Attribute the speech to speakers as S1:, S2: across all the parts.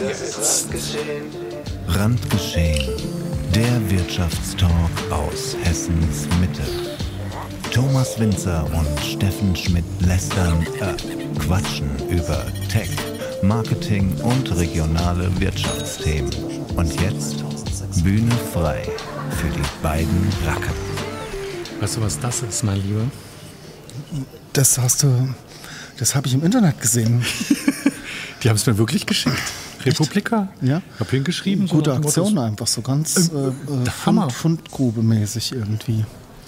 S1: jetzt.
S2: Randgeschehen. Der Wirtschaftstalk aus Hessens Mitte. Thomas Winzer und Steffen Schmidt lästern, äh, quatschen über Tech, Marketing und regionale Wirtschaftsthemen. Und jetzt Bühne frei für die beiden Racker.
S3: Weißt du, was das ist, mein Lieber?
S4: Das hast du, das habe ich im Internet gesehen.
S3: Die haben es mir wirklich geschickt. Republika?
S4: Ja.
S3: Ich habe hingeschrieben. so
S4: Gute
S3: Motto,
S4: Aktion einfach, so ganz äh, äh,
S3: Hammer.
S4: Fund, Fundgrube-mäßig irgendwie.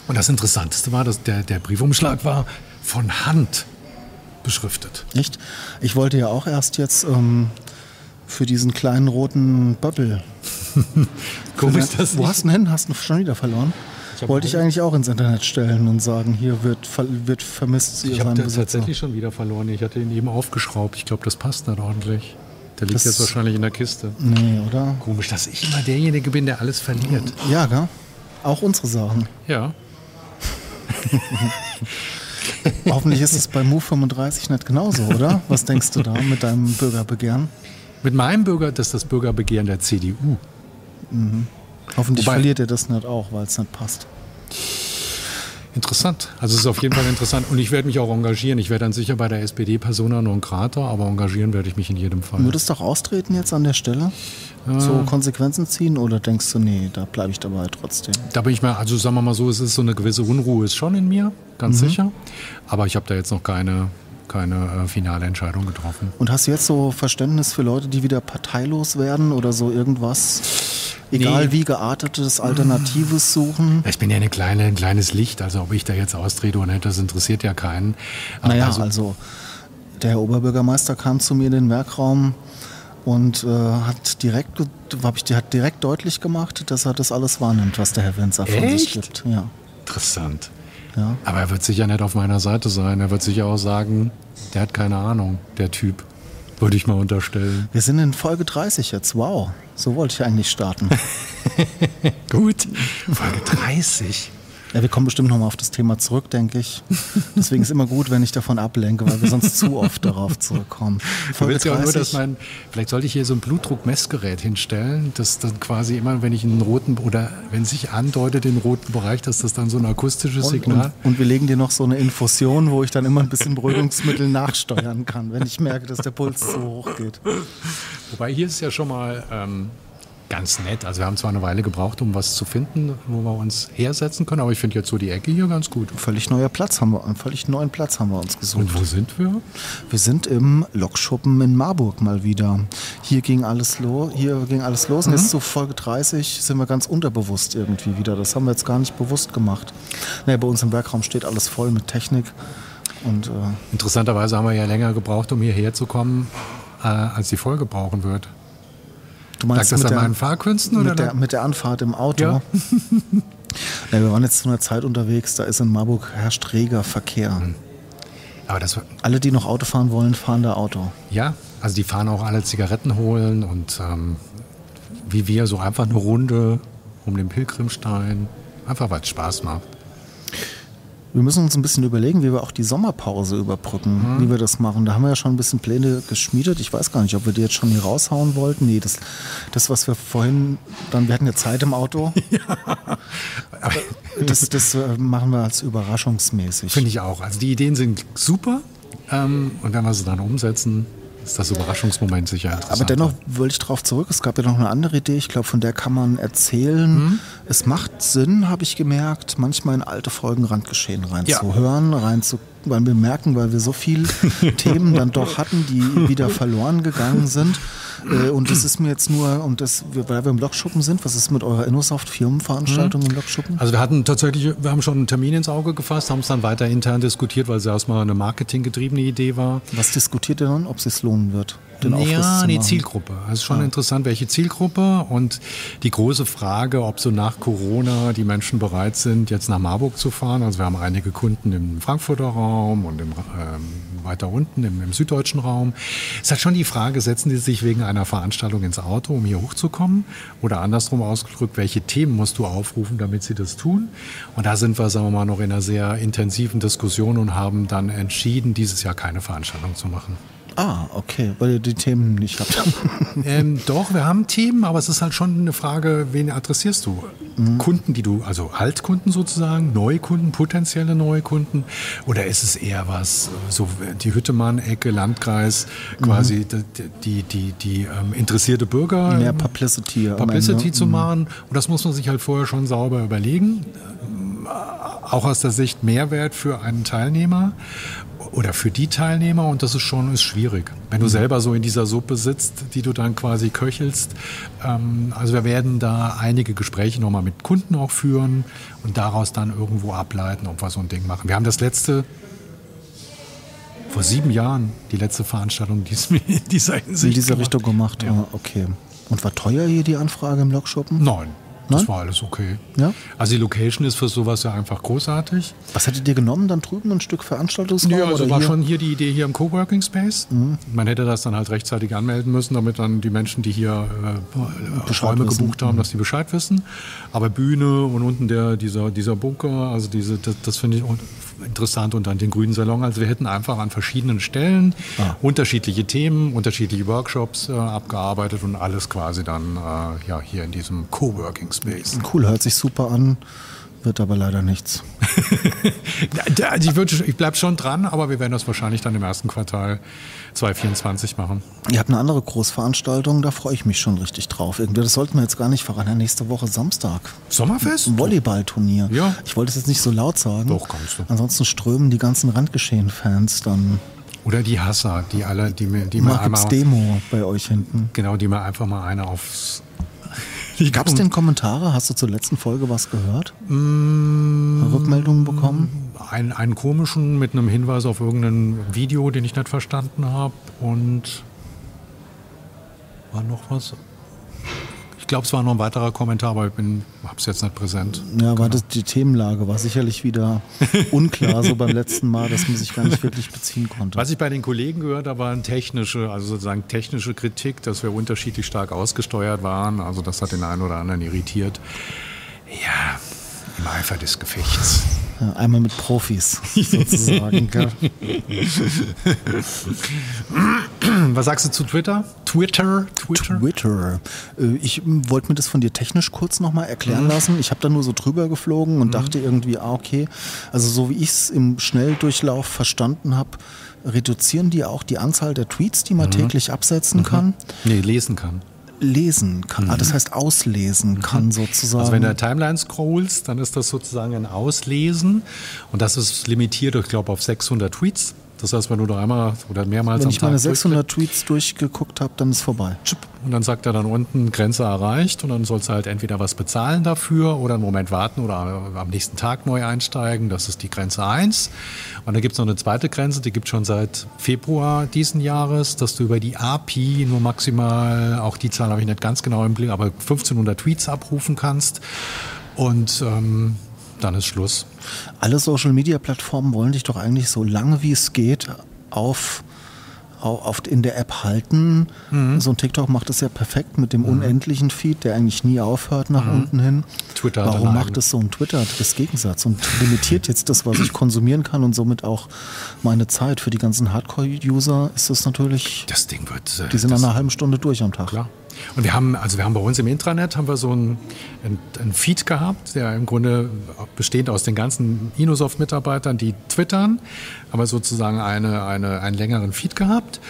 S3: Und das Interessanteste war, dass der, der Briefumschlag war von Hand beschriftet.
S4: Echt? Ich wollte ja auch erst jetzt ähm, für diesen kleinen roten Bubble.
S3: Komisch, dass
S4: Wo
S3: ich-
S4: hast du ihn hin? Hast du ihn schon wieder verloren?
S3: hab
S4: Wollte ich eigentlich auch ins Internet stellen und sagen, hier wird, wird vermisst
S3: Ich habe tatsächlich schon wieder verloren. Ich hatte ihn eben aufgeschraubt. Ich glaube, das passt nicht ordentlich. Der liegt
S4: Das-
S3: jetzt wahrscheinlich in der Kiste.
S4: Nee, oder?
S3: Komisch, dass ich immer derjenige bin, der alles verliert.
S4: Ja, gell? Auch unsere Sachen.
S3: Ja.
S4: Hoffentlich ist es bei Move 35 nicht genauso, oder? Was denkst du da mit deinem Bürgerbegehren?
S3: Mit meinem Bürger, das ist das Bürgerbegehren der CDU.
S4: Hoffentlich
S3: Wobei-
S4: verliert ihr das nicht auch, weil es nicht passt.
S3: Interessant. Also es ist auf jeden Fall interessant. Und ich werde mich auch engagieren. Ich werde dann sicher bei der SPD Persona non grata, aber engagieren werde ich mich in jedem Fall.
S4: Würdest du auch austreten jetzt an der Stelle? So Konsequenzen ziehen oder denkst du, nee, da bleibe ich dabei trotzdem?
S3: Da bin ich mal, also sagen wir mal so, es ist so eine gewisse Unruhe ist schon in mir, ganz sicher. Aber ich habe da jetzt noch keine, keine äh, finale Entscheidung getroffen.
S4: Und hast du jetzt so Verständnis für Leute, die wieder parteilos werden oder so irgendwas, egal
S3: Nee.
S4: wie geartetes Alternatives suchen?
S3: Ich bin ja eine kleine, ein kleines Licht, also ob ich da jetzt austrete oder nicht, das interessiert ja keinen. Aber
S4: Naja,
S3: also,
S4: also der Herr Oberbürgermeister kam zu mir in den Werkraum und äh, hat direkt, hab ich, hat direkt deutlich gemacht, dass er das alles wahrnimmt, was der Herr Wenzer von sich gibt. Ja.
S3: interessant.
S4: Ja.
S3: Aber er wird sicher nicht auf meiner Seite sein. Er wird sicher auch sagen, der hat keine Ahnung, der Typ. Würde ich mal unterstellen.
S4: Wir sind in Folge 30 jetzt. Wow. So wollte ich eigentlich starten.
S3: Gut. Folge 30.
S4: Ja, wir kommen bestimmt nochmal auf das Thema zurück, denke ich. Deswegen ist immer gut, wenn ich davon ablenke, weil wir sonst zu oft darauf zurückkommen.
S3: Du willst ja auch nur, dass mein, vielleicht sollte ich hier so ein Blutdruckmessgerät hinstellen, das dann quasi immer, wenn ich einen roten, oder wenn sich andeutet den roten Bereich, dass das dann so ein akustisches
S4: und,
S3: Signal.
S4: und, und wir legen dir noch so eine Infusion, wo ich dann immer ein bisschen Beruhigungsmittel nachsteuern kann, wenn ich merke, dass der Puls zu hoch geht.
S3: Wobei hier ist ja schon mal ähm, ganz nett. Also wir haben zwar eine Weile gebraucht, um was zu finden, wo wir uns hersetzen können, aber ich finde jetzt so die Ecke hier ganz gut.
S4: Völlig neuer Platz haben wir, einen völlig neuen Platz haben wir uns gesucht.
S3: Und wo sind wir?
S4: Wir sind im Lokschuppen in Marburg mal wieder. Hier ging alles los, hier ging alles los. Und
S3: Mhm.
S4: jetzt zu Folge 30 sind wir ganz unterbewusst irgendwie wieder. Das haben wir jetzt gar nicht bewusst gemacht. Naja, bei uns im Werkraum steht alles voll mit Technik. Und äh,
S3: Interessanterweise haben wir ja länger gebraucht, um hierher zu kommen, äh, als die Folge brauchen wird.
S4: Du
S3: Lag
S4: meinst
S3: das
S4: mit
S3: an
S4: der,
S3: meinen Fahrkünsten oder?
S4: mit, der,
S3: lag-
S4: mit der Anfahrt im Auto?
S3: Ja.
S4: Ja, wir waren jetzt zu einer Zeit unterwegs, da ist in Marburg herrscht reger Verkehr.
S3: aber das
S4: Alle, die noch Auto fahren wollen, fahren da Auto.
S3: Ja, also die fahren auch alle Zigaretten holen und ähm, wie wir so einfach eine Runde um den Pilgrimstein. Einfach weil es Spaß macht.
S4: Wir müssen uns ein bisschen überlegen, wie wir auch die Sommerpause überbrücken, wie wir das machen. Da haben wir ja schon ein bisschen Pläne geschmiedet. Ich weiß gar nicht, ob wir die jetzt schon hier raushauen wollten. Nee, das, das was wir vorhin, dann, wir hatten ja Zeit im Auto. Das, das äh, machen wir als überraschungsmäßig.
S3: Finde ich auch. Also die Ideen sind super ähm, und wenn wir sie dann umsetzen, ist das Überraschungsmoment sicher interessant.
S4: Aber dennoch wollte ich darauf zurück. Es gab ja noch eine andere Idee. Ich glaube, von der kann man erzählen. Es macht Sinn, habe ich gemerkt, manchmal in alte Folgen Randgeschehen reinzuhören, rein zu, weil wir merken, weil wir so viele Themen dann doch hatten, die wieder verloren gegangen sind. Äh, Und das ist mir jetzt nur, und das, weil wir im Lokschuppen sind, was ist mit eurer Innosoft Firmenveranstaltung im Lokschuppen?
S3: Also wir hatten tatsächlich, wir haben schon einen Termin ins Auge gefasst, haben es dann weiter intern diskutiert, weil es erstmal eine marketinggetriebene Idee war.
S4: Was diskutiert ihr dann, ob es sich lohnen wird? Den Aufriss
S3: ja,
S4: zu
S3: die
S4: machen?
S3: Zielgruppe. Also es ist schon interessant, welche Zielgruppe und die große Frage, ob so nach Corona die Menschen bereit sind, jetzt nach Marburg zu fahren. Also wir haben einige Kunden im Frankfurter Raum und im, ähm, weiter unten im, im süddeutschen Raum. Es ist halt schon die Frage, setzen die sich wegen einer Veranstaltung ins Auto, um hier hochzukommen? Oder andersrum ausgedrückt, welche Themen musst du aufrufen, damit sie das tun? Und da sind wir, sagen wir mal, noch in einer sehr intensiven Diskussion und haben dann entschieden, dieses Jahr keine Veranstaltung zu machen.
S4: Ah, okay, weil ihr die Themen nicht habt.
S3: ähm, doch, wir haben Themen, aber es ist halt schon eine Frage, wen adressierst du? Mhm. Kunden, die du, also Altkunden sozusagen, Neukunden, potenzielle Neukunden? Oder ist es eher was, so die Hüttemann-Ecke, Landkreis, quasi mhm. die, die, die, die ähm, interessierte Bürger?
S4: Mehr Publicity.
S3: Publicity zu mhm. machen. Und das muss man sich halt vorher schon sauber überlegen auch aus der Sicht Mehrwert für einen Teilnehmer oder für die Teilnehmer und das ist schon ist schwierig. Wenn du mhm. selber so in dieser Suppe sitzt, die du dann quasi köchelst. Ähm, also wir werden da einige Gespräche nochmal mit Kunden auch führen und daraus dann irgendwo ableiten, ob wir so ein Ding machen. Wir haben das letzte vor sieben Jahren die letzte Veranstaltung in dieser Hinsicht
S4: in dieser Richtung gemacht. Ja. Okay. Und war teuer hier die Anfrage im Lokshoppen?
S3: Nein, das Nein? war alles okay. Ja? Also die Location ist für sowas ja einfach großartig.
S4: Was hättet ihr genommen dann drüben, ein Stück Veranstaltungsraum?
S3: Ja, also war hier? schon hier die Idee hier im Coworking Space. Mhm. Man hätte das dann halt rechtzeitig anmelden müssen, damit dann die Menschen, die hier äh, Räume wissen. gebucht haben, mhm. dass die Bescheid wissen. Aber Bühne und unten der, dieser, dieser Bunker, also diese, das, das finde ich interessant und dann den grünen Salon. Also wir hätten einfach an verschiedenen Stellen ah. unterschiedliche Themen, unterschiedliche Workshops äh, abgearbeitet und alles quasi dann äh, ja, hier in diesem Coworking Space.
S4: Cool, hört sich super an. Wird aber leider nichts.
S3: ich, ich bleibe schon dran, aber wir werden das wahrscheinlich dann im ersten Quartal 2024 machen.
S4: Ihr habt eine andere Großveranstaltung, da freue ich mich schon richtig drauf. Irgendwie, das sollten wir jetzt gar nicht verraten. Nächste Woche Samstag.
S3: Sommerfest?
S4: Volleyballturnier.
S3: Ja.
S4: Ich wollte es jetzt nicht so laut sagen.
S3: Doch, kannst du.
S4: Ansonsten strömen die ganzen Randgeschehen-Fans dann.
S3: Oder die Hasser, die alle, die mir, die
S4: mir einmal. Demo bei euch hinten.
S3: Genau, die mir einfach mal eine aufs
S4: Gab es denn Kommentare? Hast du zur letzten Folge was gehört? Mmh, Rückmeldungen bekommen?
S3: Einen, einen komischen mit einem Hinweis auf irgendein Video, den ich nicht verstanden habe. Und war noch was? Ich glaube, es war noch ein weiterer Kommentar, aber ich habe es jetzt nicht präsent.
S4: Ja, aber genau. die Themenlage war sicherlich wieder unklar, so beim letzten Mal, dass man sich gar nicht wirklich beziehen konnte.
S3: Was ich bei den Kollegen gehört habe, waren technische, also sozusagen technische Kritik, dass wir unterschiedlich stark ausgesteuert waren. Also das hat den einen oder anderen irritiert. Ja, im Eifer des Gefechts.
S4: Ja, einmal mit Profis sozusagen.
S3: Was sagst du zu Twitter? Twitter?
S4: Twitter? Twitter. Äh, ich wollte mir das von dir technisch kurz nochmal erklären mhm. lassen. Ich habe da nur so drüber geflogen und mhm. dachte irgendwie, ah, okay. Also so wie ich es im Schnelldurchlauf verstanden habe, reduzieren die auch die Anzahl der Tweets, die man mhm. täglich absetzen mhm. kann?
S3: Nee, lesen kann
S4: lesen kann. Ah, mhm. Das heißt auslesen mhm. kann sozusagen.
S3: Also wenn du Timeline scrollst, dann ist das sozusagen ein Auslesen und das ist limitiert, ich glaube, auf 600 Tweets. Das heißt, wenn du da einmal oder mehrmals
S4: Wenn ich meine 600 Tweets durchgeguckt habe, dann ist vorbei.
S3: Und dann sagt er dann unten Grenze erreicht und dann sollst du halt entweder was bezahlen dafür oder einen Moment warten oder am nächsten Tag neu einsteigen. Das ist die Grenze 1. Und dann gibt es noch eine zweite Grenze, die gibt es schon seit Februar diesen Jahres, dass du über die API nur maximal, auch die Zahl habe ich nicht ganz genau im Blick, aber 1500 Tweets abrufen kannst. Und ähm, dann ist Schluss.
S4: Alle Social-Media-Plattformen wollen dich doch eigentlich so lange wie es geht auf oft in der App halten. Mhm. So ein TikTok macht es ja perfekt mit dem mhm. unendlichen Feed, der eigentlich nie aufhört nach mhm. unten hin. Twitter Warum macht es so ein Twitter das Gegensatz und limitiert jetzt das, was ich konsumieren kann und somit auch meine Zeit für die ganzen Hardcore-User ist das natürlich.
S3: Das Ding wird.
S4: Äh, die sind nach einer halben Stunde durch am Tag.
S3: Klar. Und wir haben, also wir haben bei uns im Intranet haben wir so einen, einen Feed gehabt, der im Grunde besteht aus den ganzen Inosoft-Mitarbeitern, die twittern, aber sozusagen eine, eine, einen längeren Feed gehabt.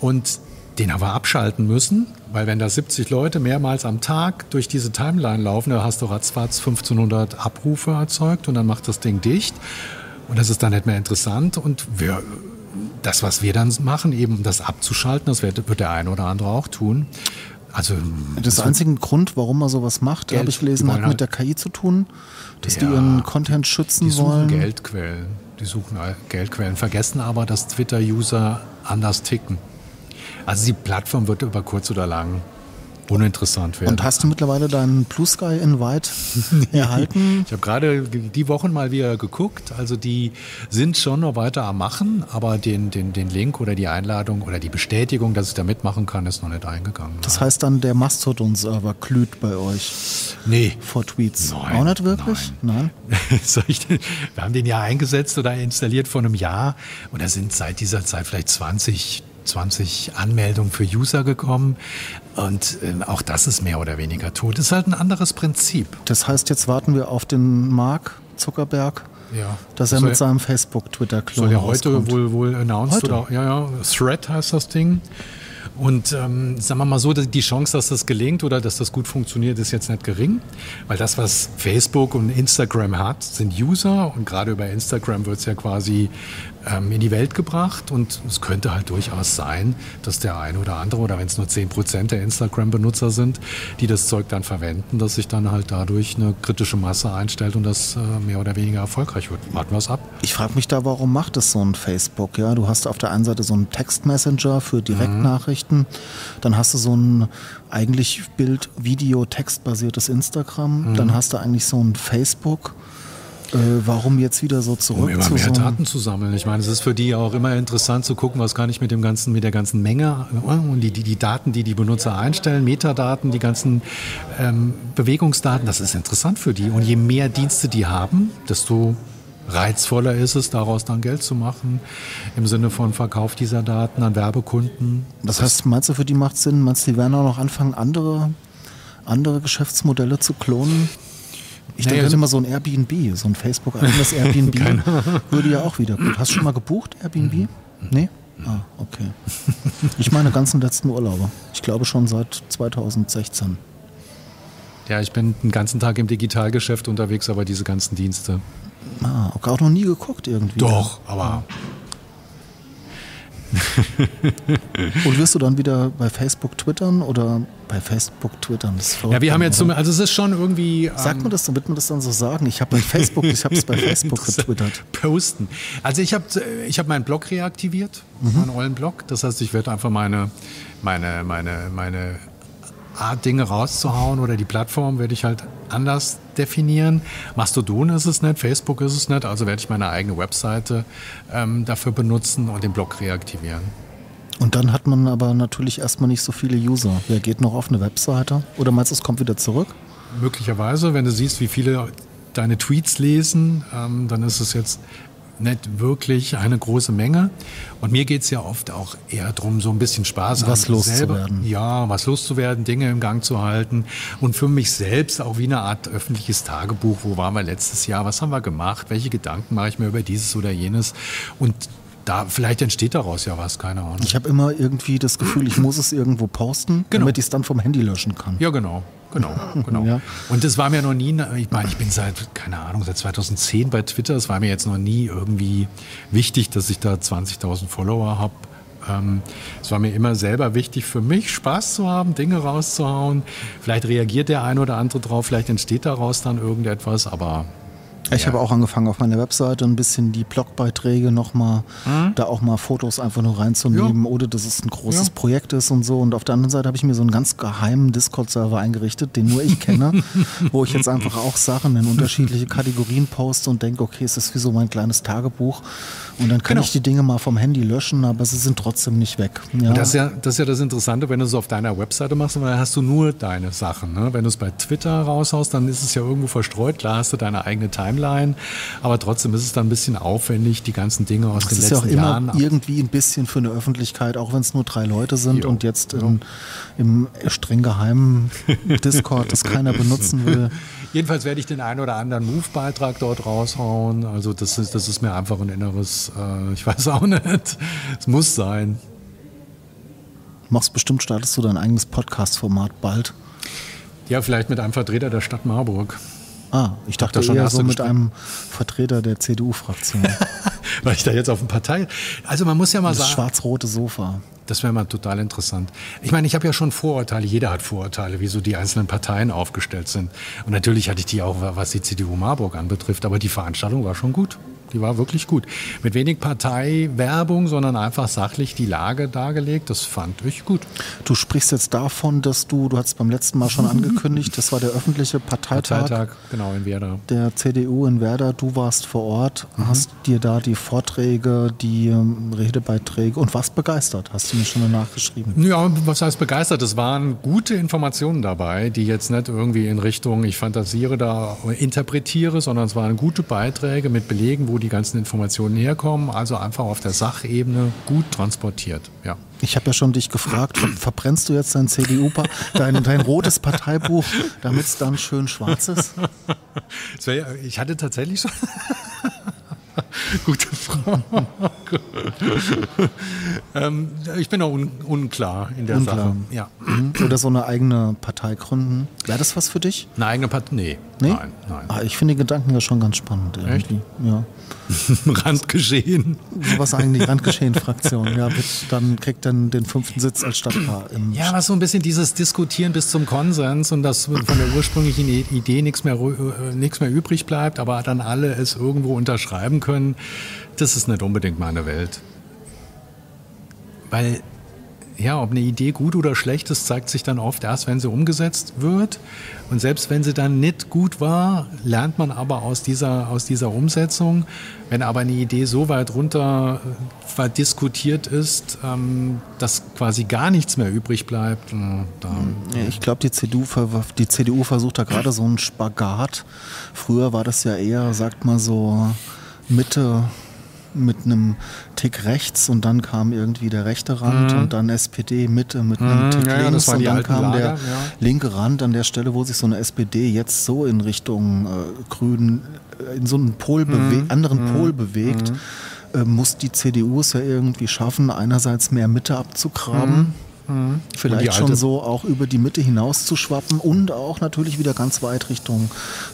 S3: Und den haben wir abschalten müssen, weil wenn da 70 Leute mehrmals am Tag durch diese Timeline laufen, da hast du ratzfatz 1500 Abrufe erzeugt und dann macht das Ding dicht. Und das ist dann nicht mehr interessant. Und wir, das, was wir dann machen, eben das abzuschalten, das wird, wird der eine oder andere auch tun.
S4: Also das so einzige Grund, warum man sowas macht, habe ich gelesen, hat mit halt der KI zu tun, dass ja, die ihren Content schützen
S3: die
S4: suchen wollen.
S3: Geldquellen. Die suchen Geldquellen, vergessen aber, dass Twitter-User anders ticken. Also die Plattform wird über kurz oder lang uninteressant werden.
S4: Und hast du mittlerweile deinen Blue Sky Invite erhalten?
S3: Ich habe gerade die Wochen mal wieder geguckt. Also die sind schon noch weiter am Machen, aber den, den, den Link oder die Einladung oder die Bestätigung, dass ich da mitmachen kann, ist noch nicht eingegangen.
S4: Das heißt dann, der Mastodon-Server glüht bei euch?
S3: Nee.
S4: Vor Tweets?
S3: Nein,
S4: Auch nicht wirklich?
S3: Nein. nein? Wir haben den ja eingesetzt oder installiert vor einem Jahr und da sind seit dieser Zeit vielleicht 20 20 Anmeldungen für User gekommen. Und äh, auch das ist mehr oder weniger tot. Das ist halt ein anderes Prinzip.
S4: Das heißt, jetzt warten wir auf den Mark Zuckerberg,
S3: Ja.
S4: dass er
S3: Soll-
S4: mit seinem Facebook-Twitter-Klon
S3: Soll ja heute
S4: rauskommt.
S3: wohl, wohl announced
S4: Heute?
S3: oder ja, ja, Thread heißt das Ding. Und ähm, sagen wir mal so, die Chance, dass das gelingt oder dass das gut funktioniert, ist jetzt nicht gering. Weil das, was Facebook und Instagram hat, sind User. Und gerade über Instagram wird es ja quasi in die Welt gebracht. Und es könnte halt durchaus sein, dass der eine oder andere, oder wenn es nur 10% der Instagram-Benutzer sind, die das Zeug dann verwenden, dass sich dann halt dadurch eine kritische Masse einstellt und das äh, mehr oder weniger erfolgreich wird. Warten wir es ab.
S4: Ich frage mich da, warum macht es so ein Facebook? Ja, du hast auf der einen Seite so einen Textmessenger für Direktnachrichten, dann hast du so ein eigentlich Bild-, Video-, Textbasiertes Instagram, dann hast du eigentlich so ein Facebook. Äh, warum jetzt wieder so zurück
S3: Um immer mehr Daten zu sammeln. Ich meine, es ist für die auch immer interessant zu gucken, was kann ich mit dem ganzen, mit der ganzen Menge äh, und die, die, die Daten, die die Benutzer einstellen, Metadaten, die ganzen ähm, Bewegungsdaten, das ist interessant für die. Und je mehr Dienste die haben, desto reizvoller ist es, daraus dann Geld zu machen, im Sinne von Verkauf dieser Daten an Werbekunden.
S4: Das heißt, meinst du, für die macht Sinn? Meinst du, die werden auch noch anfangen, andere, andere Geschäftsmodelle zu klonen? Ich
S3: Naja,
S4: denke
S3: so-
S4: immer so ein Airbnb, so ein Facebook-eigenes Airbnb würde ja auch wieder gut. Hast du schon mal gebucht, Airbnb? Nee? Ah, okay. Ich meine ganzen letzten Urlaube. Ich glaube schon seit 2016.
S3: Ja, ich bin den ganzen Tag im Digitalgeschäft unterwegs, aber diese ganzen Dienste.
S4: Ah, okay, auch noch nie geguckt irgendwie.
S3: Doch, aber
S4: Und wirst du dann wieder bei Facebook twittern oder bei Facebook twittern? Das ist verrückt,
S3: ja, wir haben jetzt zum, also es ist schon irgendwie. ähm,
S4: Sagt man das, damit man das dann so sagen? Ich habe bei Facebook, ich habe es bei Facebook getwittert.
S3: Posten. Also ich habe ich hab meinen Blog reaktiviert, meinen ollen Blog. Das heißt, ich werde einfach meine, meine, meine, meine Art, Dinge rauszuhauen oder die Plattform werde ich halt anders definieren. Mastodon ist es nicht, Facebook ist es nicht, also werde ich meine eigene Webseite ähm, dafür benutzen und den Blog reaktivieren.
S4: Und dann hat man aber natürlich erstmal nicht so viele User. Wer geht noch auf eine Webseite? Oder meinst du, es kommt wieder zurück?
S3: Möglicherweise, wenn du siehst, wie viele deine Tweets lesen, ähm, dann ist es jetzt nicht wirklich eine große Menge. Und mir geht es ja oft auch eher darum, so ein bisschen Spaß
S4: Was
S3: an
S4: loszuwerden.
S3: Ja, was loszuwerden, Dinge im Gang zu halten. Und für mich selbst auch wie eine Art öffentliches Tagebuch. Wo waren wir letztes Jahr? Was haben wir gemacht? Welche Gedanken mache ich mir über dieses oder jenes? Und da, vielleicht entsteht daraus ja was, keine Ahnung.
S4: Ich habe immer irgendwie das Gefühl, ich muss es irgendwo posten,
S3: Genau.
S4: damit ich es dann vom Handy löschen kann.
S3: Ja, genau. Genau, genau.
S4: Ja.
S3: Und das war mir noch nie, ich meine, ich bin seit, keine Ahnung, seit 2010 bei Twitter. Es war mir jetzt noch nie irgendwie wichtig, dass ich da 20.000 Follower habe. Ähm, es war mir immer selber wichtig für mich, Spaß zu haben, Dinge rauszuhauen. Vielleicht reagiert der ein oder andere drauf, vielleicht entsteht daraus dann irgendetwas, aber
S4: Ich
S3: Ja.
S4: habe auch angefangen auf meiner Webseite ein bisschen die Blogbeiträge nochmal, da auch mal Fotos einfach nur reinzunehmen, ohne dass es ein großes
S3: Ja.
S4: Projekt ist und so. Und auf der anderen Seite habe ich mir so einen ganz geheimen Discord-Server eingerichtet, den nur ich kenne, wo ich jetzt einfach auch Sachen in unterschiedliche Kategorien poste und denke, okay, es ist wie so mein kleines Tagebuch. Und dann kann
S3: Genau.
S4: ich die Dinge mal vom Handy löschen, aber sie sind trotzdem nicht weg. Ja.
S3: Das ist, ja, das ist ja das Interessante, wenn du es auf deiner Webseite machst, weil dann hast du nur deine Sachen. Ne? Wenn du es bei Twitter raushaust, dann ist es ja irgendwo verstreut. Klar hast du deine eigene Timeline, aber trotzdem ist es dann ein bisschen aufwendig, die ganzen Dinge aus
S4: Das
S3: den
S4: ist ja auch
S3: letzten
S4: immer
S3: Jahren.
S4: irgendwie ein bisschen für eine Öffentlichkeit, auch wenn es nur drei Leute sind
S3: Jo,
S4: und jetzt in, im streng geheimen Discord das keiner benutzen will.
S3: Jedenfalls werde ich den einen oder anderen Move-Beitrag dort raushauen. Also das ist, das ist mir einfach ein inneres, äh, ich weiß auch nicht. Es muss sein.
S4: Machst bestimmt, startest du dein eigenes Podcast-Format bald.
S3: Ja, vielleicht mit einem Vertreter der Stadt Marburg.
S4: Ah, ich dachte
S3: da schon
S4: eher so mit einem Vertreter der CDU-Fraktion.
S3: Weil ich da jetzt auf dem Partei. Also man muss ja mal
S4: Das
S3: sagen.
S4: schwarz-rote Sofa.
S3: Das wäre mal total interessant. Ich meine, ich habe ja schon Vorurteile, jeder hat Vorurteile, wie so die einzelnen Parteien aufgestellt sind. Und natürlich hatte ich die auch, was die CDU Marburg anbetrifft, aber die Veranstaltung war schon gut. Die war wirklich gut. Mit wenig Parteiwerbung, sondern einfach sachlich die Lage dargelegt. Das fand ich gut.
S4: Du sprichst jetzt davon, dass du, du hast beim letzten Mal schon angekündigt, das war der öffentliche Parteitag,
S3: Parteitag, genau, in Werder.
S4: der CDU in Werder. Du warst vor Ort, hast dir da die Vorträge, die ähm, Redebeiträge und warst begeistert, hast du mir schon danach geschrieben.
S3: Ja, was heißt begeistert? Es waren gute Informationen dabei, die jetzt nicht irgendwie in Richtung, ich fantasiere da, interpretiere, sondern es waren gute Beiträge mit Belegen, wo die ganzen Informationen herkommen. Also einfach auf der Sachebene gut transportiert. Ja.
S4: Ich habe ja schon dich gefragt, verbrennst du jetzt dein CDU, dein, dein rotes Parteibuch, damit es dann schön schwarz ist?
S3: ich hatte tatsächlich schon. Gute Frage. ähm, ich bin auch un unklar in der unklar. Sache.
S4: Ja. Mhm. Oder so eine eigene Partei gründen. Wäre das was für dich?
S3: Eine eigene Partei? Nee.
S4: nee. Nein, nein. Ah, ich finde die Gedanken ja schon ganz spannend. Irgendwie. Echt?
S3: Ja. Randgeschehen.
S4: Sowas eigentlich, Randgeschehen-Fraktion. Ja, dann kriegt dann den fünften Sitz als Stadtpaar.
S3: ja, was so ein bisschen dieses Diskutieren bis zum Konsens und dass von der ursprünglichen Idee nichts mehr, äh, nichts mehr übrig bleibt, aber dann alle es irgendwo unterschreiben können, das ist nicht unbedingt meine Welt. Weil ja, ob eine Idee gut oder schlecht ist, zeigt sich dann oft erst, wenn sie umgesetzt wird. Und selbst wenn sie dann nicht gut war, lernt man aber aus dieser, aus dieser Umsetzung. Wenn aber eine Idee so weit runter äh, verdiskutiert ist, ähm, dass quasi gar nichts mehr übrig bleibt, äh.
S4: Ich glaube, die CDU, die CDU versucht da gerade so einen Spagat. Früher war das ja eher, sagt man so, Mitte mit einem Tick rechts und dann kam irgendwie der rechte Rand mhm. und dann SPD Mitte mit einem mhm. Tick ja, links und dann kam Lager, der ja. linke Rand an der Stelle, wo sich so eine SPD jetzt so in Richtung äh, Grün, äh, in so einen Pol mhm. anderen mhm. Pol bewegt, mhm. äh, muss die CDU es ja irgendwie schaffen, einerseits mehr Mitte abzugraben mhm. Mhm. Vielleicht schon so auch über die Mitte hinaus zu schwappen und auch natürlich wieder ganz weit Richtung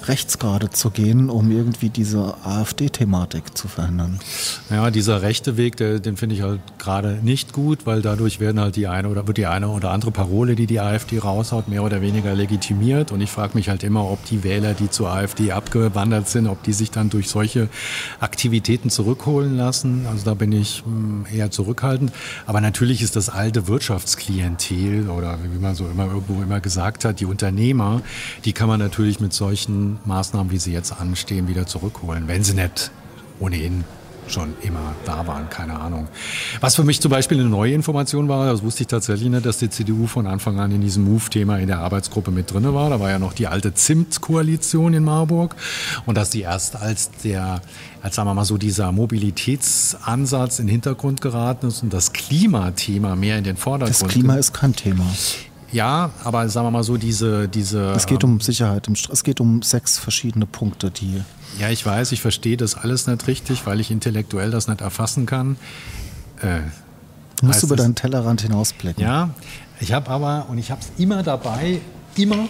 S4: rechts gerade zu gehen, um irgendwie diese AfD-Thematik zu verhindern.
S3: Ja, dieser rechte Weg, der, den finde ich halt gerade nicht gut, weil dadurch werden halt die eine oder wird die eine oder andere Parole, die die AfD raushaut, mehr oder weniger legitimiert. Und ich frage mich halt immer, ob die Wähler, die zur AfD abgewandert sind, ob die sich dann durch solche Aktivitäten zurückholen lassen. Also da bin ich hm, eher zurückhaltend. Aber natürlich ist das alte Wirtschaftsklimat Klientel oder wie man so immer irgendwo immer gesagt hat, die Unternehmer, die kann man natürlich mit solchen Maßnahmen, wie sie jetzt anstehen, wieder zurückholen, wenn sie nicht ohnehin schon immer da waren, keine Ahnung. Was für mich zum Beispiel eine neue Information war, das wusste ich tatsächlich nicht, dass die CDU von Anfang an in diesem Move-Thema in der Arbeitsgruppe mit drin war. Da war ja noch die alte Zimt-Koalition in Marburg und dass die erst als der, als sagen wir mal so dieser Mobilitätsansatz in den Hintergrund geraten ist und das Klimathema mehr in den Vordergrund.
S4: Das Klima ist kein Thema.
S3: Ja, aber sagen wir mal so, diese. diese
S4: es geht um Sicherheit. Es geht um sechs verschiedene Punkte, die
S3: ja, ich weiß, ich verstehe das alles nicht richtig, weil ich intellektuell das nicht erfassen kann.
S4: Äh, du musst über deinen Tellerrand hinausblicken.
S3: Ja, ich habe aber, und ich habe es immer dabei, immer,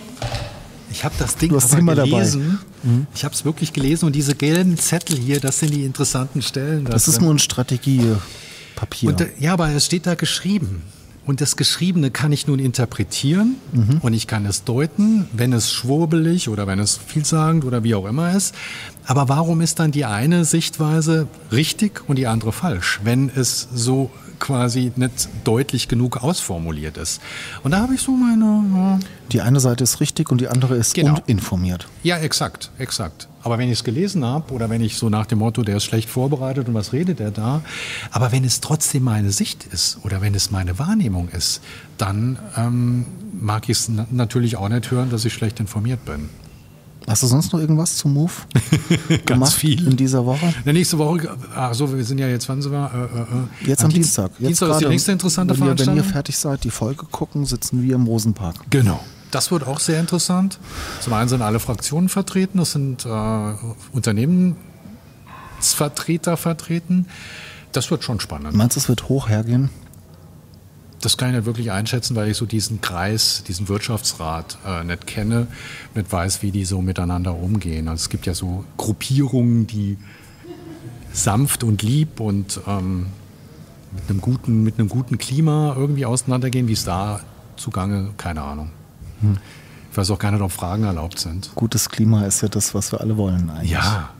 S3: ich habe das Ding
S4: aber
S3: gelesen. Mhm. Ich habe es wirklich gelesen und diese gelben Zettel hier, das sind die interessanten Stellen.
S4: Das ist nur ein Strategiepapier.
S3: Und, ja, aber es steht da geschrieben. Und das Geschriebene kann ich nun interpretieren mhm. und ich kann es deuten, wenn es schwurbelig oder wenn es vielsagend oder wie auch immer ist. Aber warum ist dann die eine Sichtweise richtig und die andere falsch, wenn es so quasi nicht deutlich genug ausformuliert ist. Und da habe ich so meine.
S4: Ja. Die eine Seite ist richtig und die andere ist genau. uninformiert.
S3: Ja, exakt, exakt. Aber wenn ich es gelesen habe oder wenn ich so nach dem Motto, der ist schlecht vorbereitet und was redet er da, aber wenn es trotzdem meine Sicht ist oder wenn es meine Wahrnehmung ist, dann ähm, mag ich es natürlich auch nicht hören, dass ich schlecht informiert bin.
S4: Hast du sonst noch irgendwas zum Move
S3: Ganz viel.
S4: in dieser Woche?
S3: In nächste Woche, ach so, wir sind ja jetzt, wann sind wir? Äh,
S4: äh, äh. jetzt am Dienstag. Jetzt
S3: Dienstag ist die nächste interessante
S4: wenn
S3: Veranstaltung.
S4: Ihr, wenn ihr fertig seid, die Folge gucken, sitzen wir im Rosenpark.
S3: Genau. Das wird auch sehr interessant. Zum einen sind alle Fraktionen vertreten, es sind äh, Unternehmensvertreter vertreten. Das wird schon spannend.
S4: Meinst du, es wird hoch hergehen?
S3: Das kann ich nicht wirklich einschätzen, weil ich so diesen Kreis, diesen Wirtschaftsrat äh, nicht kenne, nicht weiß, wie die so miteinander umgehen. Also es gibt ja so Gruppierungen, die sanft und lieb und ähm, mit, einem guten, mit einem guten Klima irgendwie auseinandergehen. Wie es da zugange, keine Ahnung. Hm. Ich weiß auch gar nicht, ob Fragen erlaubt sind.
S4: Gutes Klima ist ja das, was wir alle wollen eigentlich.
S3: Ja,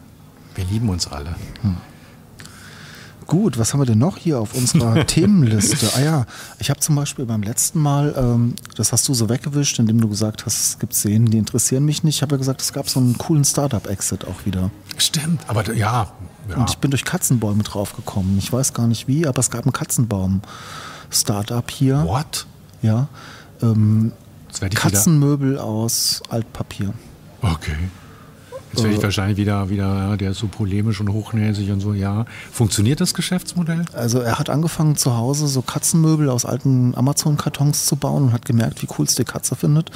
S3: wir lieben uns alle. Hm.
S4: Gut, was haben wir denn noch hier auf unserer Themenliste? Ah ja, ich habe zum Beispiel beim letzten Mal, ähm, das hast du so weggewischt, indem du gesagt hast, es gibt Szenen, die interessieren mich nicht. Ich habe ja gesagt, es gab so einen coolen Startup-Exit auch wieder.
S3: Stimmt, aber ja,
S4: ja. Und ich bin durch Katzenbäume draufgekommen. Ich weiß gar nicht wie, aber es gab ein Katzenbaum-Startup hier.
S3: What?
S4: Ja. Ähm, Katzenmöbel aus Altpapier.
S3: Okay. Jetzt werde ich wahrscheinlich wieder, wieder, ja, der ist so polemisch und hochnäsig und so, ja. Funktioniert das Geschäftsmodell?
S4: Also er hat angefangen zu Hause so Katzenmöbel aus alten Amazon-Kartons zu bauen und hat gemerkt, wie cool es die Katze findet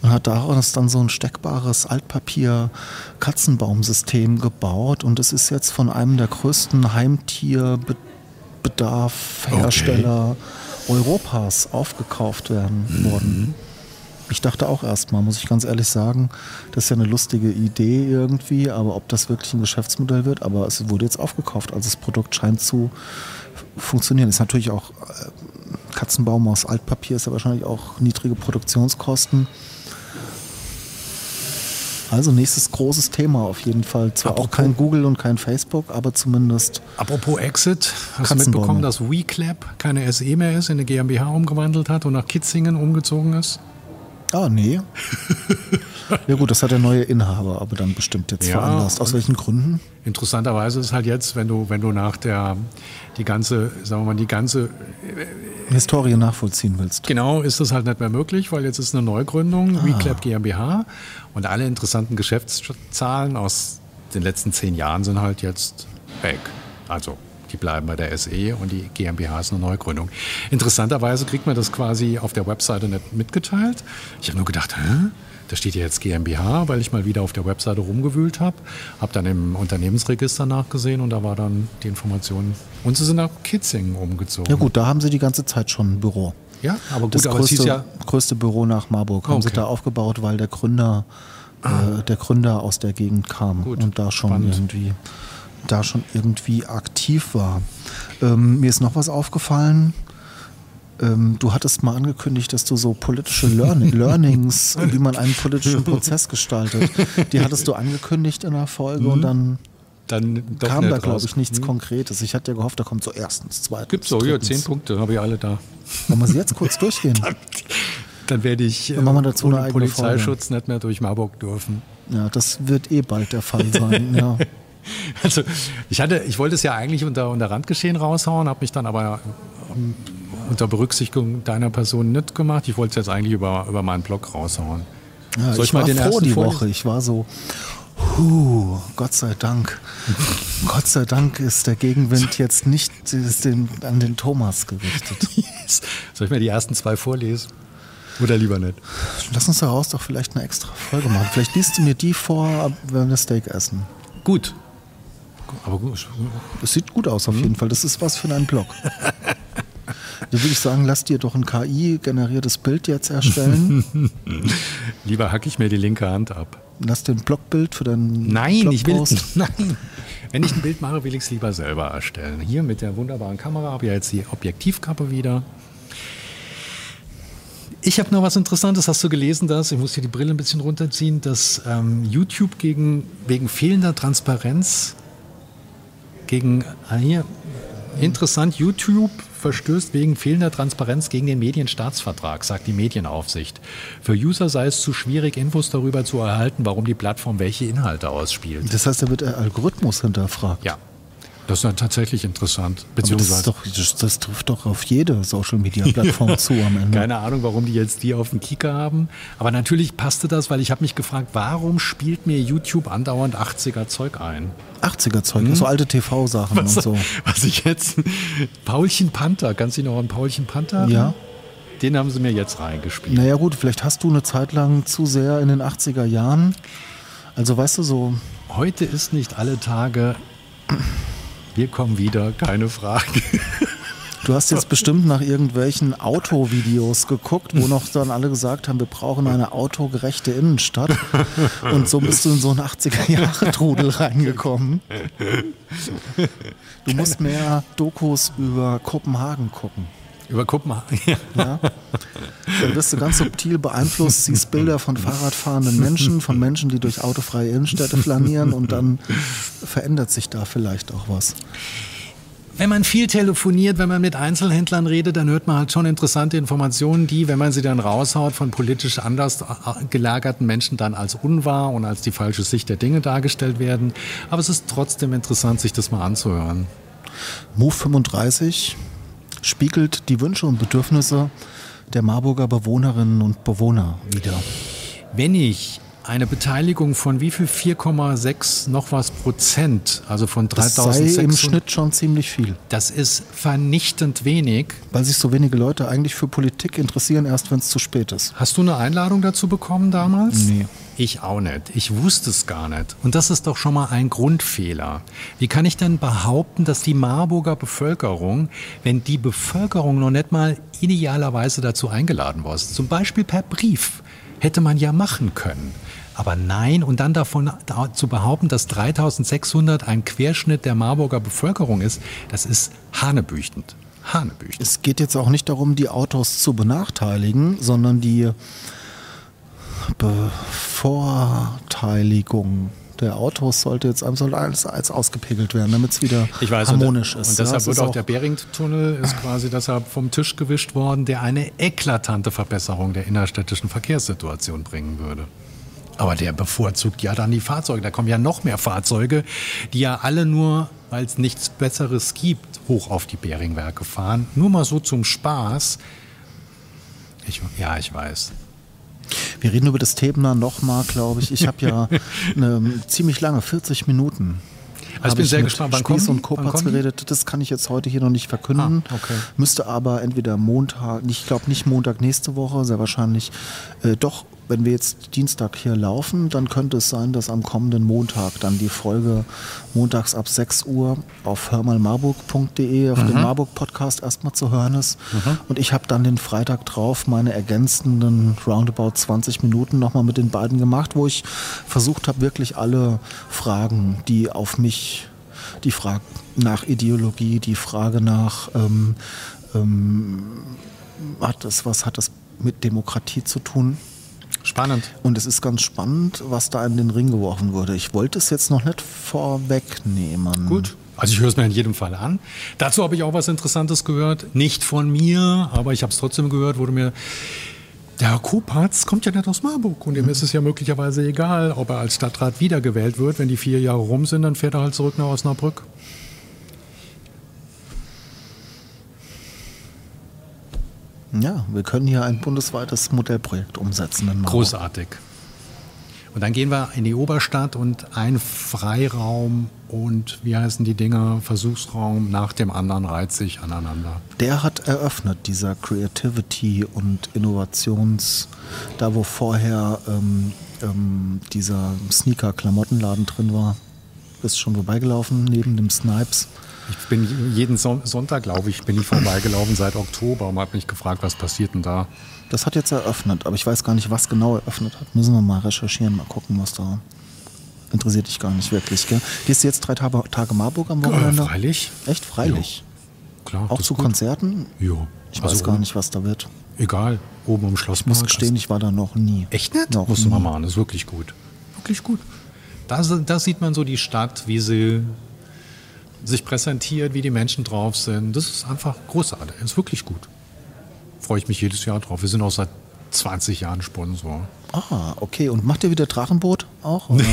S4: und hat daraus dann so ein steckbares Altpapier-Katzenbaumsystem gebaut und es ist jetzt von einem der größten Heimtierbedarf-Hersteller okay. Europas aufgekauft werden mhm. worden. Ich dachte auch erstmal, muss ich ganz ehrlich sagen, das ist ja eine lustige Idee irgendwie, aber ob das wirklich ein Geschäftsmodell wird, aber es wurde jetzt aufgekauft, also das Produkt scheint zu funktionieren. Ist natürlich auch äh, Katzenbaum aus Altpapier, ist ja wahrscheinlich auch niedrige Produktionskosten. Also nächstes großes Thema auf jeden Fall. Zwar Apropos, auch kein Google und kein Facebook, aber zumindest.
S3: Apropos Exit, hast du mitbekommen, dass WeClap keine SE mehr ist, in eine GmbH umgewandelt hat und nach Kitzingen umgezogen ist?
S4: Ah, nee. ja gut, das hat der neue Inhaber aber dann bestimmt jetzt ja, veranlasst. Aus welchen Gründen?
S3: Interessanterweise ist halt jetzt, wenn du, wenn du nach der, die ganze, sagen wir mal, die ganze
S4: äh, Historie nachvollziehen willst.
S3: Genau, ist das halt nicht mehr möglich, weil jetzt ist eine Neugründung, ah. WeClap GmbH und alle interessanten Geschäftszahlen aus den letzten zehn Jahren sind halt jetzt weg. Also die bleiben bei der SE und die GmbH ist eine Neugründung. Interessanterweise kriegt man das quasi auf der Webseite nicht mitgeteilt. Ich habe nur gedacht, hä? Da steht ja jetzt GmbH, weil ich mal wieder auf der Webseite rumgewühlt habe. Habe dann im Unternehmensregister nachgesehen und da war dann die Information. Und sie sind nach Kitzingen umgezogen.
S4: Ja gut, da haben sie die ganze Zeit schon ein Büro.
S3: Ja, aber gut,
S4: das
S3: aber
S4: größte,
S3: ja
S4: größte Büro nach Marburg haben okay. sie da aufgebaut, weil der Gründer, ah. äh, der Gründer aus der Gegend kam gut, und da schon spannend. irgendwie da schon irgendwie aktiv war. Ähm, mir ist noch was aufgefallen. Ähm, du hattest mal angekündigt, dass du so politische Learning, Learnings, wie man einen politischen Prozess gestaltet, die hattest du angekündigt in der Folge mhm. und dann, dann kam da, glaube ich, nichts mhm. Konkretes. Ich hatte ja gehofft, da kommt so erstens, zweitens.
S3: Gibt so, hier, zehn Punkte, habe ich alle da.
S4: Wollen wir sie jetzt kurz durchgehen?
S3: dann, dann werde ich
S4: dann machen wir dazu
S3: ohne Polizeischutz Folge. nicht mehr durch Marburg dürfen.
S4: Ja, das wird eh bald der Fall sein, ja.
S3: Also ich hatte, ich wollte es ja eigentlich unter, unter Randgeschehen raushauen, habe mich dann aber um, unter Berücksichtigung deiner Person nicht gemacht. Ich wollte es jetzt eigentlich über, über meinen Blog raushauen.
S4: Ja, Soll ich, ich mal den froh die Woche. Ich war so, Huh, Gott sei Dank. Gott sei Dank ist der Gegenwind jetzt nicht den, an den Thomas gerichtet.
S3: Soll ich mir die ersten zwei vorlesen? Oder lieber nicht?
S4: Lass uns daraus doch vielleicht eine extra Folge machen. Vielleicht liest du mir die vor, wenn wir Steak essen.
S3: Gut,
S4: aber gut. Das sieht gut aus auf mhm. jeden Fall. Das ist was für einen Blog. Da würde ich sagen, lass dir doch ein KI-generiertes Bild jetzt erstellen.
S3: Lieber hacke ich mir die linke Hand ab.
S4: Lass dir ein Blogbild für deinen
S3: Nein, ich will Nein. Wenn ich ein Bild mache, will ich es lieber selber erstellen. Hier mit der wunderbaren Kamera habe ich jetzt die Objektivkappe wieder. Ich habe noch was Interessantes. Hast du gelesen, dass, ich muss hier die Brille ein bisschen runterziehen, dass ähm, YouTube gegen, wegen fehlender Transparenz gegen ah, hier interessant YouTube verstößt wegen fehlender Transparenz gegen den Medienstaatsvertrag, sagt die Medienaufsicht. Für User sei es zu schwierig, Infos darüber zu erhalten, warum die Plattform welche Inhalte ausspielt.
S4: Das heißt, da wird der Algorithmus hinterfragt.
S3: Ja, das ist ja tatsächlich interessant.
S4: Beziehungsweise das, doch, das, das, trifft doch auf jede Social Media Plattform zu am Ende.
S3: Keine Ahnung, warum die jetzt die auf dem Kika haben. Aber natürlich passte das, weil ich habe mich gefragt, warum spielt mir YouTube andauernd 80er Zeug ein?
S4: 80er Zeug, hm? so alte TV-Sachen und so.
S3: Was ich jetzt. Paulchen Panther, kannst du dich noch an Paulchen Panther?
S4: Ja.
S3: Den haben sie mir jetzt reingespielt.
S4: Naja, gut, vielleicht hast du eine Zeit lang zu sehr in den 80er Jahren. Also, weißt du, so.
S3: Heute ist nicht alle Tage wir kommen wieder, keine Frage.
S4: Du hast jetzt bestimmt nach irgendwelchen Autovideos geguckt, wo noch dann alle gesagt haben, wir brauchen eine autogerechte Innenstadt. Und so bist du in so einen 80er-Jahre-Trudel reingekommen. Du musst mehr Dokus über Kopenhagen gucken.
S3: Über Kopenhagen, ja. ja.
S4: Dann wirst du ganz subtil beeinflusst, siehst Bilder von Fahrradfahrenden Menschen, von Menschen, die durch autofreie Innenstädte flanieren und dann verändert sich da vielleicht auch was.
S3: Wenn man viel telefoniert, wenn man mit Einzelhändlern redet, dann hört man halt schon interessante Informationen, die, wenn man sie dann raushaut, von politisch anders gelagerten Menschen dann als unwahr und als die falsche Sicht der Dinge dargestellt werden. Aber es ist trotzdem interessant, sich das mal anzuhören.
S4: Move 35 spiegelt die Wünsche und Bedürfnisse der Marburger Bewohnerinnen und Bewohner wider.
S3: Wenn ich eine Beteiligung von wie viel? 4,6 noch was Prozent, also von
S4: Das
S3: 3600.
S4: sei im Schnitt schon ziemlich viel.
S3: Das ist vernichtend wenig.
S4: Weil sich so wenige Leute eigentlich für Politik interessieren, erst wenn es zu spät ist.
S3: Hast du eine Einladung dazu bekommen damals?
S4: Nee.
S3: Ich auch nicht. Ich wusste es gar nicht. Und das ist doch schon mal ein Grundfehler. Wie kann ich denn behaupten, dass die Marburger Bevölkerung, wenn die Bevölkerung noch nicht mal idealerweise dazu eingeladen war, zum Beispiel per Brief, hätte man ja machen können. Aber nein, und dann davon da, zu behaupten, dass 3600 ein Querschnitt der Marburger Bevölkerung ist, das ist hanebüchtend. Hanebüchtend.
S4: Es geht jetzt auch nicht darum, die Autos zu benachteiligen, sondern die Bevorteiligung der Autos sollte jetzt soll alles als ausgepegelt werden, damit es wieder
S3: weiß,
S4: harmonisch
S3: und,
S4: ist.
S3: Und
S4: Ja,
S3: deshalb
S4: es
S3: wird
S4: ist
S3: auch der Beringtunnel ist quasi deshalb vom Tisch gewischt worden, der eine eklatante Verbesserung der innerstädtischen Verkehrssituation bringen würde. Aber der bevorzugt ja dann die Fahrzeuge. Da kommen ja noch mehr Fahrzeuge, die ja alle nur, weil es nichts Besseres gibt, hoch auf die Beringwerke fahren. Nur mal so zum Spaß. Ich, ja, ich weiß.
S4: Wir reden über das Thema nochmal, glaube ich. Ich habe ja eine ziemlich lange, 40 Minuten.
S3: Also ich bin sehr
S4: mit
S3: gespannt. Wann
S4: Spieß
S3: kommen
S4: und Kopatz geredet. Das kann ich jetzt heute hier noch nicht verkünden.
S3: Ah, okay.
S4: Müsste aber entweder Montag, ich glaube nicht Montag nächste Woche, sehr wahrscheinlich äh, doch, wenn wir jetzt Dienstag hier laufen, dann könnte es sein, dass am kommenden Montag dann die Folge montags ab 6 Uhr auf hörmalmarburg.de auf
S3: Mhm.
S4: dem Marburg Podcast erstmal zu hören ist. Und ich habe dann den Freitag drauf meine ergänzenden roundabout 20 Minuten nochmal mit den beiden gemacht, wo ich versucht habe, wirklich alle Fragen, die auf mich die Frage nach Ideologie, die Frage nach ähm, ähm, hat das, was hat das mit Demokratie zu tun?
S3: Spannend.
S4: Und es ist ganz spannend, was da in den Ring geworfen wurde. Ich wollte es jetzt noch nicht vorwegnehmen.
S3: Gut. Also ich höre es mir in jedem Fall an. Dazu habe ich auch was Interessantes gehört. Nicht von mir, aber ich habe es trotzdem gehört, wurde mir. Der Herr Kopatz kommt ja nicht aus Marburg und ihm ist es ja möglicherweise egal, ob er als Stadtrat wiedergewählt wird. Wenn die vier Jahre rum sind, dann fährt er halt zurück nach Osnabrück.
S4: Ja, wir können hier ein bundesweites Modellprojekt umsetzen.
S3: Großartig. Und dann gehen wir in die Oberstadt und ein Freiraum und wie heißen die Dinger, Versuchsraum nach dem anderen reiht sich aneinander.
S4: Der hat eröffnet, dieser Creativity und Innovations, da wo vorher ähm, ähm, dieser Sneaker-Klamottenladen drin war. Bist schon vorbeigelaufen, neben dem Snipes.
S3: Ich bin jeden Son Sonntag, glaube ich, bin ich vorbeigelaufen seit Oktober und habe mich gefragt, was passiert denn da?
S4: Das hat jetzt eröffnet, aber ich weiß gar nicht, was genau eröffnet hat. Müssen wir mal recherchieren, mal gucken, was da. Interessiert dich gar nicht wirklich, gell? Gehst du jetzt drei Tage, Marburg am Wochenende?
S3: Äh, freilich.
S4: Echt freilich?
S3: Klar.
S4: Auch zu. Konzerten?
S3: Ja.
S4: Ich
S3: Also
S4: weiß gar
S3: oben-
S4: nicht, was da wird.
S3: Egal, oben im Schlosspark.
S4: Ich muss gestehen, ich war da noch nie.
S3: Echt nicht?
S4: Noch
S3: Musst du
S4: nie.
S3: mal machen, das ist wirklich gut. Wirklich gut. Da, da sieht man so die Stadt, wie sie sich präsentiert, wie die Menschen drauf sind. Das ist einfach großartig. Das ist wirklich gut. Freue ich mich jedes Jahr drauf. Wir sind auch seit 20 Jahren Sponsor.
S4: Ah, okay. Und macht ihr wieder Drachenboot auch? Oder?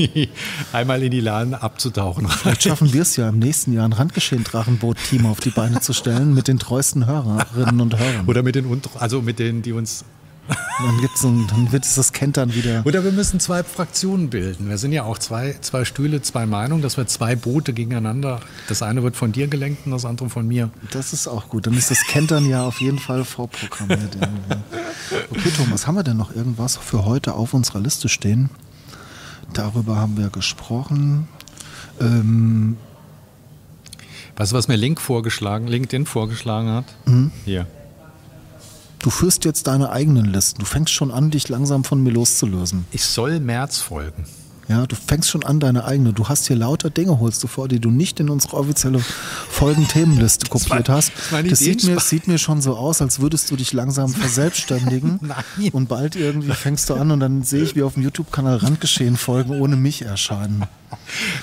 S3: Einmal in die Laden abzutauchen.
S4: Vielleicht schaffen wir es ja im nächsten Jahr, ein Randgeschehen-Drachenboot-Team auf die Beine zu stellen mit den treuesten Hörerinnen und Hörern.
S3: Oder mit den, also mit denen, die uns
S4: Dann, gibt's ein, dann wird es das Kentern wieder.
S3: Oder wir müssen zwei Fraktionen bilden. Wir sind ja auch zwei, zwei Stühle, zwei Meinungen, dass wir zwei Boote gegeneinander. Das eine wird von dir gelenkt und das andere von mir.
S4: Das ist auch gut. Dann ist das Kentern ja auf jeden Fall vorprogrammiert. Okay, Thomas, haben wir denn noch irgendwas für heute auf unserer Liste stehen? Darüber haben wir gesprochen. Ähm,
S3: Weißt du, was mir Link vorgeschlagen, LinkedIn vorgeschlagen hat? Hier.
S4: Du führst jetzt deine eigenen Listen. Du fängst schon an, dich langsam von mir loszulösen.
S3: Ich soll März folgen.
S4: Ja, du fängst schon an, deine eigene. Du hast hier lauter Dinge, holst du vor, die du nicht in unsere offizielle Folgen-Themenliste kopiert
S3: war-
S4: hast.
S3: das
S4: Das sieht mir, sieht mir schon so aus, als würdest du dich langsam verselbstständigen.
S3: Nein.
S4: Und bald irgendwie fängst du an und dann sehe ich, wie auf dem YouTube-Kanal Randgeschehen Folgen ohne mich erscheinen.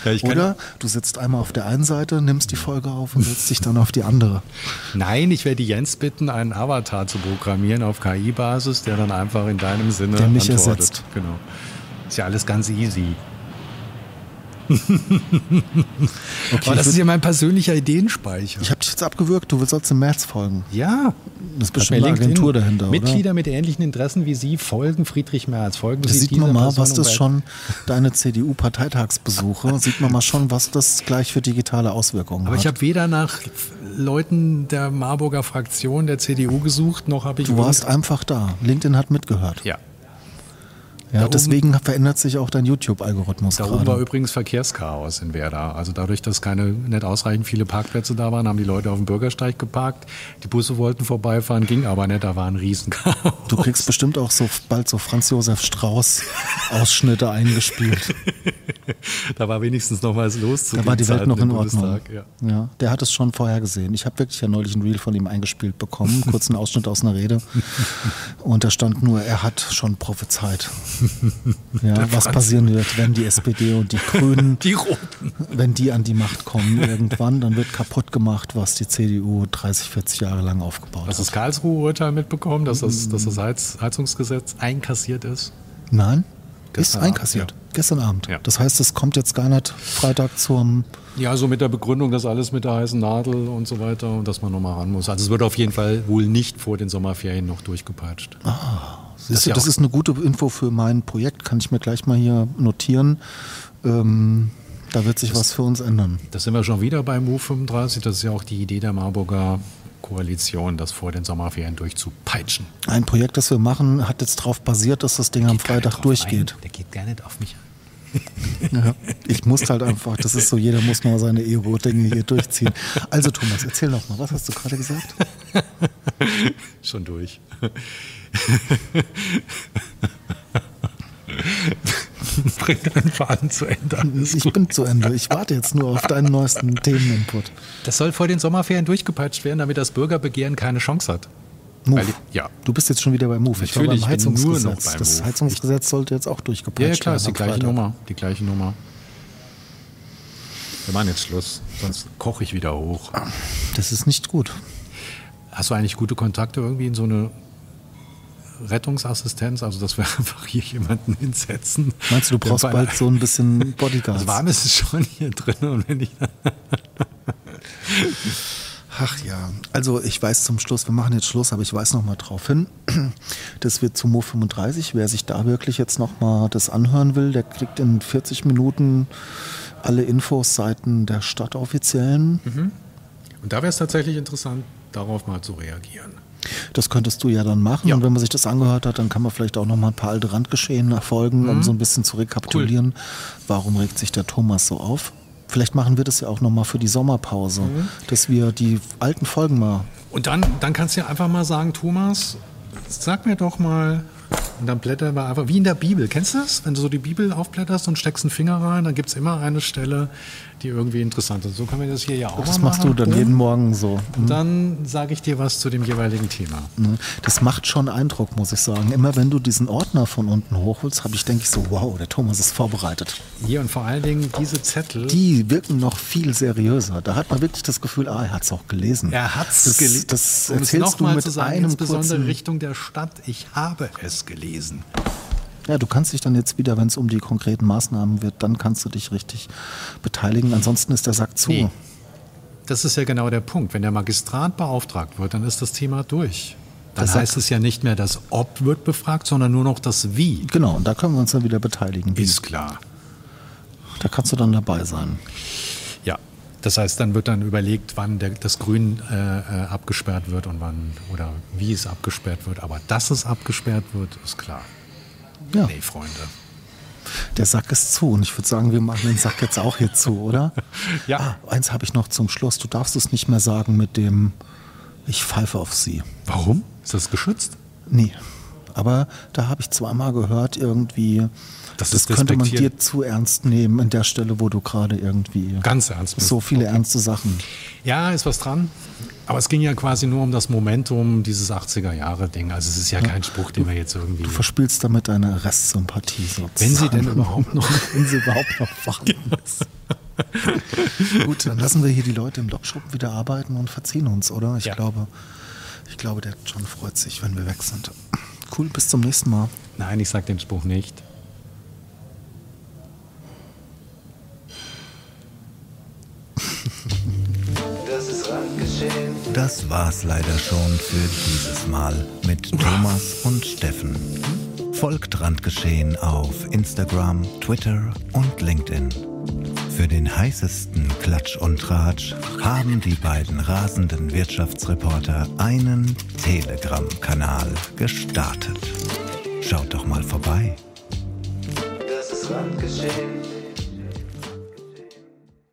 S3: Ja,
S4: Oder du sitzt einmal auf der einen Seite, nimmst die Folge auf und setzt dich dann auf die andere.
S3: Nein, ich werde Jens bitten, einen Avatar zu programmieren auf KI-Basis, der dann einfach in deinem Sinne
S4: Der mich
S3: antwortet.
S4: ersetzt.
S3: Genau. Ist ja alles ganz easy. okay, Aber das ist ja mein persönlicher Ideenspeicher.
S4: Ich habe dich jetzt abgewürgt, du sollst im März folgen.
S3: Ja.
S4: Das ist bestimmt eine Agentur dahinter,
S3: Mitglieder oder? mit ähnlichen Interessen wie Sie folgen Friedrich Merz. Folgen
S4: da
S3: Sie
S4: sieht man mal, was das schon, deine CDU-Parteitagsbesuche, sieht man mal schon, was das gleich für digitale Auswirkungen
S3: Aber
S4: hat.
S3: Aber ich habe weder nach Leuten der Marburger Fraktion der CDU gesucht, noch habe ich...
S4: Du warst einfach da. LinkedIn hat mitgehört.
S3: Ja.
S4: Ja, da deswegen oben, verändert sich auch dein YouTube-Algorithmus
S3: Da oben war übrigens Verkehrschaos in Werder. Also dadurch, dass keine nicht ausreichend viele Parkplätze da waren, haben die Leute auf dem Bürgersteig geparkt. Die Busse wollten vorbeifahren, ging aber nicht. Da war ein Riesenchaos.
S4: Du kriegst bestimmt auch so bald so Franz Josef Strauß Ausschnitte eingespielt.
S3: da war wenigstens noch was los.
S4: Zu da war die Welt noch in Ordnung. Ja. ja. der hat es schon vorher gesehen. Ich habe wirklich ja neulich ein Reel von ihm eingespielt bekommen, kurzen Ausschnitt aus einer Rede. Und da stand nur, er hat schon prophezeit. Ja, was passieren wird, wenn die SPD und die Grünen,
S3: die Roten,
S4: wenn die an die Macht kommen irgendwann, dann wird kaputt gemacht, was die CDU 30, 40 Jahre lang aufgebaut hat.
S3: Hast du das Karlsruhe-Urteil mitbekommen, dass das, dass das Heiz Heizungsgesetz einkassiert ist?
S4: Nein, Gestern ist einkassiert. Abend, ja. Gestern Abend. Ja. Das heißt, es kommt jetzt gar nicht Freitag zum.
S3: Ja, so mit der Begründung, dass alles mit der heißen Nadel und so weiter und dass man nochmal ran muss. Also es wird auf jeden Fall wohl nicht vor den Sommerferien noch durchgepeitscht.
S4: Ah. Siehst du, das ist eine gute Info für mein Projekt, kann ich mir gleich mal hier notieren. Ähm, da wird sich das, was für uns ändern.
S3: Da sind wir schon wieder bei Move 35. Das ist ja auch die Idee der Marburger Koalition, das vor den Sommerferien durchzupeitschen.
S4: Ein Projekt, das wir machen, hat jetzt darauf basiert, dass das Ding geht am Freitag durchgeht.
S3: Ein. Der geht gar nicht auf mich an.
S4: Ja, ich muss halt einfach, das ist so, jeder muss mal seine Ego-Dinge hier durchziehen. Also Thomas, erzähl doch mal, was hast du gerade gesagt?
S3: Schon durch. Bring deinen Faden zu Ende.
S4: Ich gut. bin zu Ende. Ich warte jetzt nur auf deinen neuesten Themeninput.
S3: Das soll vor den Sommerferien durchgepeitscht werden, damit das Bürgerbegehren keine Chance hat.
S4: Move. Weil, ja. Du bist jetzt schon wieder bei Move.
S3: Ich Natürlich, war beim Heizungsgesetz. Nur noch
S4: beim das Heizungsgesetz sollte jetzt auch durchgepeitscht werden.
S3: Ja, klar, ist die gleiche Nummer. Die gleiche Nummer. Wir machen jetzt Schluss, sonst koche ich wieder hoch.
S4: Das ist nicht gut.
S3: Hast du eigentlich gute Kontakte irgendwie in so eine Rettungsassistenz, also dass wir einfach hier jemanden hinsetzen.
S4: Meinst du, du brauchst bald so ein bisschen Bodyguard?
S3: Also warm ist es schon hier drin und wenn ich
S4: Ach ja, also ich weiß zum Schluss, wir machen jetzt Schluss, aber ich weiß noch mal drauf hin, dass wir zu Mo 35, wer sich da wirklich jetzt noch mal das anhören will, der kriegt in 40 Minuten alle Infos Seiten der Stadtoffiziellen.
S3: Mhm. Und da wäre es tatsächlich interessant, darauf mal zu reagieren.
S4: Das könntest du ja dann machen. Ja. Und wenn man sich das angehört hat, dann kann man vielleicht auch noch mal ein paar alte Randgeschehen erfolgen, mhm. um so ein bisschen zu rekapitulieren. Cool. Warum regt sich der Thomas so auf? Vielleicht machen wir das ja auch noch mal für die Sommerpause, mhm. dass wir die alten Folgen mal.
S3: Und dann, dann kannst du ja einfach mal sagen, Thomas, sag mir doch mal, und dann blättern wir einfach, wie in der Bibel. Kennst du das? Wenn du so die Bibel aufblätterst und steckst einen Finger rein, dann gibt es immer eine Stelle, die irgendwie interessant ist. So können wir das hier ja auch
S4: Das machst du dann jeden Morgen so.
S3: Mhm. Und dann sage ich dir was zu dem jeweiligen Thema.
S4: Mhm. Das macht schon Eindruck, muss ich sagen. Immer wenn du diesen Ordner von unten hochholst, habe ich, denke ich so, wow, der Thomas ist vorbereitet.
S3: Hier und vor allen Dingen diese Zettel.
S4: Die wirken noch viel seriöser. Da hat man wirklich das Gefühl, ah, er hat es auch gelesen.
S3: Er hat es gelesen.
S4: Das, das erzählst du mit zu sagen, einem
S3: insbesondere Richtung der Stadt. Ich habe es gelesen.
S4: Ja, du kannst dich dann jetzt wieder, wenn es um die konkreten Maßnahmen wird, dann kannst du dich richtig beteiligen. Ansonsten ist der Sack zu. Nee.
S3: Das ist ja genau der Punkt. Wenn der Magistrat beauftragt wird, dann ist das Thema durch. Dann das heißt es ja nicht mehr, das Ob wird befragt, sondern nur noch das Wie.
S4: Genau, und da können wir uns dann wieder beteiligen.
S3: Ist klar.
S4: Da kannst du dann dabei sein.
S3: Ja, das heißt, dann wird dann überlegt, wann der, das Grün äh, äh abgesperrt wird und wann oder wie es abgesperrt wird. Aber dass es abgesperrt wird, ist klar. Ja. Nee, Freunde.
S4: Der Sack ist zu und ich würde sagen, wir machen den Sack jetzt auch hier zu, oder?
S3: ja.
S4: Ah, eins habe ich noch zum Schluss. Du darfst es nicht mehr sagen mit dem Ich pfeife auf sie.
S3: Warum? Ist das geschützt?
S4: Nee. Aber da habe ich zweimal gehört, irgendwie, das, das könnte man dir zu ernst nehmen an der Stelle, wo du gerade irgendwie.
S3: Ganz ernst.
S4: So viele okay. ernste Sachen.
S3: Ja, ist was dran. Aber es ging ja quasi nur um das Momentum, dieses 80er-Jahre-Ding. Also es ist ja, ja, kein Spruch, den wir jetzt irgendwie...
S4: Du verspielst damit deine Restsympathie sozusagen.
S3: Wenn sie denn überhaupt noch...
S4: Wenn sie überhaupt noch vorhanden ist. Gut, dann lassen wir hier die Leute im Lokschuppen wieder arbeiten und verziehen uns, oder? Ich ja. glaube, ich glaube, der John freut sich, wenn wir weg sind cool, bis zum nächsten Mal.
S3: Nein, ich sag den Spruch nicht.
S2: Das war's leider schon für dieses Mal mit Thomas und Steffen. Folgt Randgeschehen auf Instagram, Twitter und LinkedIn. Für den heißesten Klatsch und Tratsch haben die beiden rasenden Wirtschaftsreporter einen Telegram-Kanal gestartet. Schaut doch mal vorbei. Das ist Randgeschehen.